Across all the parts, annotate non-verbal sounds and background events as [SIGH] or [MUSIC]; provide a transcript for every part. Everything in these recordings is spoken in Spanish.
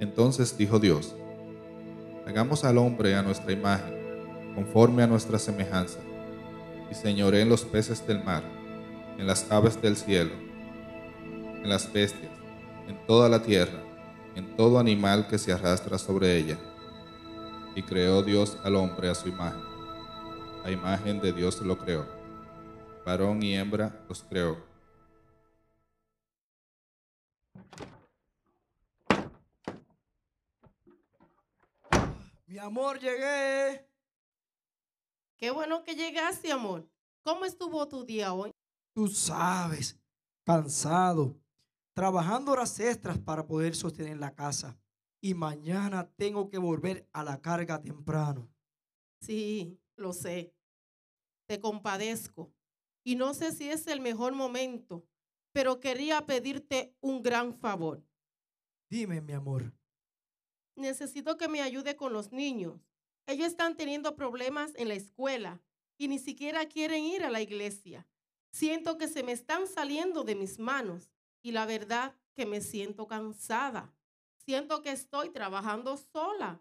Entonces dijo Dios, hagamos al hombre a nuestra imagen, conforme a nuestra semejanza, y señoré en los peces del mar, en las aves del cielo, en las bestias, en toda la tierra, en todo animal que se arrastra sobre ella. Y creó Dios al hombre a su imagen. A imagen de Dios lo creó. Varón y hembra los creó. Mi amor, llegué. Qué bueno que llegaste, amor. ¿Cómo estuvo tu día hoy? Tú sabes, cansado, trabajando horas extras para poder sostener la casa. Y mañana tengo que volver a la carga temprano. Sí, lo sé. Te compadezco. Y no sé si es el mejor momento, pero quería pedirte un gran favor. Dime, mi amor. Necesito que me ayude con los niños. Ellos están teniendo problemas en la escuela y ni siquiera quieren ir a la iglesia. Siento que se me están saliendo de mis manos y la verdad que me siento cansada. Siento que estoy trabajando sola.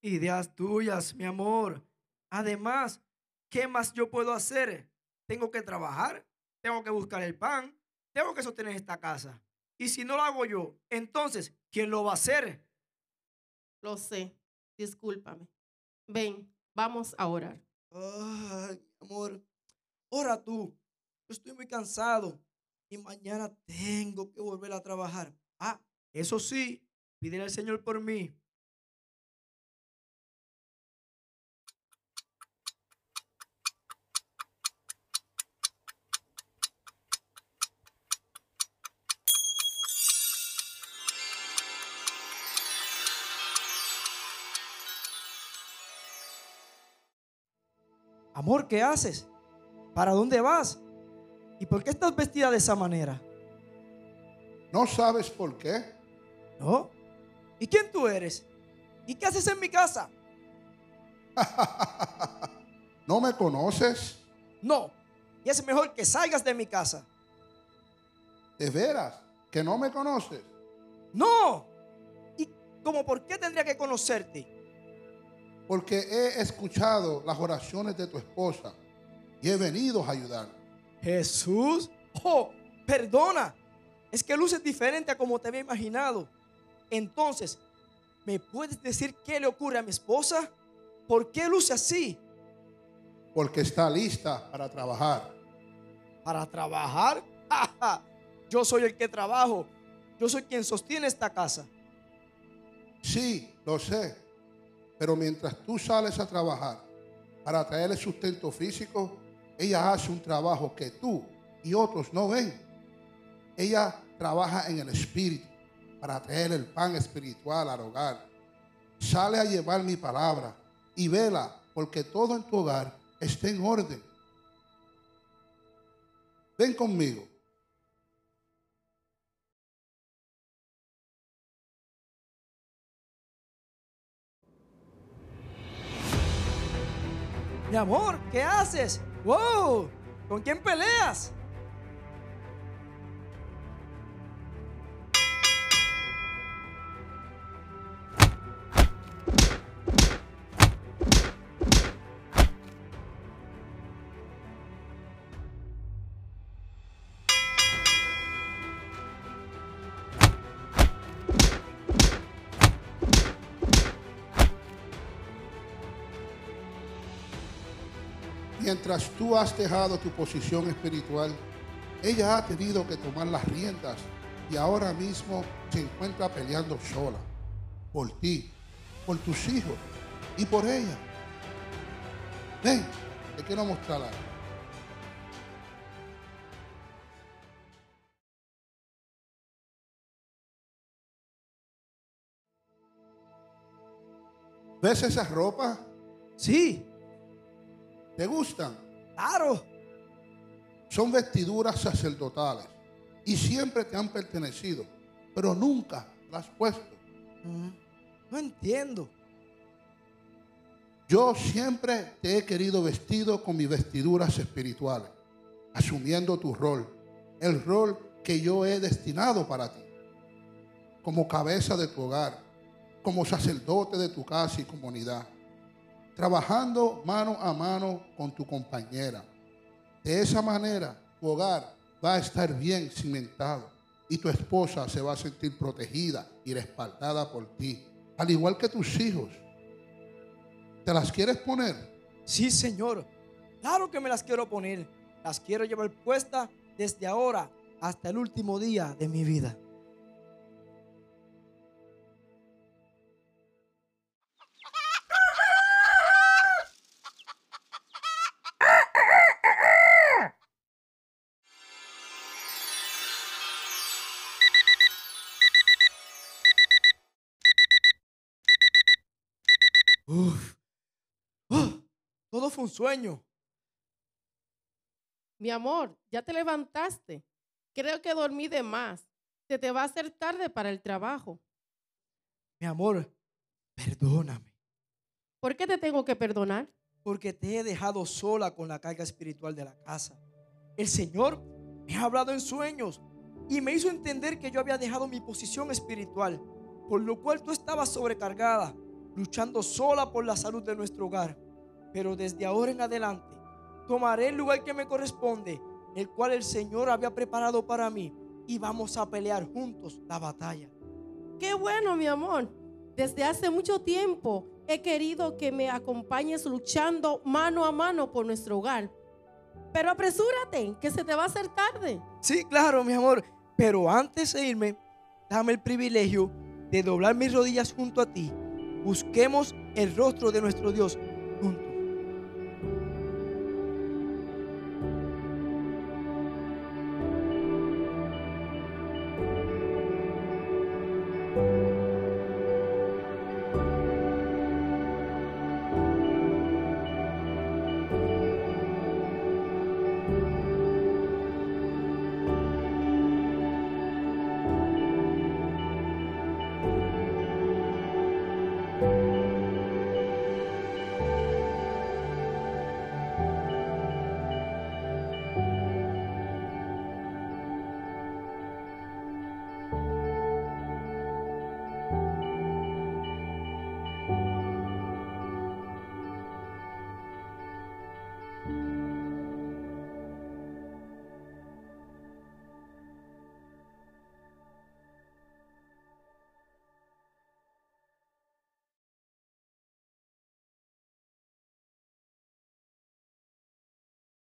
Ideas tuyas, mi amor. Además, ¿qué más yo puedo hacer? Tengo que trabajar, tengo que buscar el pan, tengo que sostener esta casa. Y si no lo hago yo, entonces, ¿quién lo va a hacer? Lo sé, discúlpame. Ven, vamos a orar. Ay, amor, ora tú. Yo estoy muy cansado y mañana tengo que volver a trabajar. Ah, eso sí, pídele al Señor por mí. Amor, ¿qué haces? ¿Para dónde vas? ¿Y por qué estás vestida de esa manera? ¿No sabes por qué? ¿No? ¿Y quién tú eres? ¿Y qué haces en mi casa? [LAUGHS] ¿No me conoces? No. Y es mejor que salgas de mi casa. ¿De veras que no me conoces? No. ¿Y cómo por qué tendría que conocerte? Porque he escuchado las oraciones de tu esposa y he venido a ayudar. Jesús. Oh, perdona. Es que luces diferente a como te había imaginado. Entonces, ¿me puedes decir qué le ocurre a mi esposa? ¿Por qué luce así? Porque está lista para trabajar. ¿Para trabajar? [LAUGHS] Yo soy el que trabajo. Yo soy quien sostiene esta casa. Sí, lo sé. Pero mientras tú sales a trabajar para traerle sustento físico, ella hace un trabajo que tú y otros no ven. Ella trabaja en el espíritu para traer el pan espiritual al hogar. Sale a llevar mi palabra y vela porque todo en tu hogar esté en orden. Ven conmigo. Mi amor, ¿qué haces? ¡Wow! ¿Con quién peleas? Mientras tú has dejado tu posición espiritual, ella ha tenido que tomar las riendas y ahora mismo se encuentra peleando sola. Por ti, por tus hijos y por ella. Ven, te quiero mostrar algo. ¿Ves esa ropa? Sí, ¿Te gustan? claro. Son vestiduras sacerdotales y siempre te han pertenecido, pero nunca las has puesto. No entiendo. Yo siempre te he querido vestido con mis vestiduras espirituales, asumiendo tu rol, el rol que yo he destinado para ti. como cabeza de tu hogar, como sacerdote de tu casa y comunidad, trabajando mano a mano con tu compañera. De esa manera, tu hogar va a estar bien cimentado y tu esposa se va a sentir protegida y respaldada por ti, al igual que tus hijos. ¿Te las quieres poner? Sí, Señor. Claro que me las quiero poner. Las quiero llevar puestas desde ahora hasta el último día de mi vida. Uf. Ah, Todo fue un sueño. Mi amor, ya te levantaste. Creo que dormí de más. Se te va a hacer tarde para el trabajo. Mi amor, perdóname. ¿Por qué te tengo que perdonar? porque te he dejado sola con la carga espiritual de la casa. El Señor me ha hablado en sueños y me hizo entender que yo había dejado mi posición espiritual, por lo cual tú estabas sobrecargada, luchando sola por la salud de nuestro hogar. Pero desde ahora en adelante tomaré el lugar que me corresponde, el cual el Señor había preparado para mí, y vamos a pelear juntos la batalla. Qué bueno, mi amor. Desde hace mucho tiempo he querido que me acompañes luchando mano a mano por nuestro hogar. Pero apresúrate, que se te va a hacer tarde. Sí, claro, mi amor. Pero antes de irme, dame el privilegio de doblar mis rodillas junto a ti. Busquemos el rostro de nuestro Dios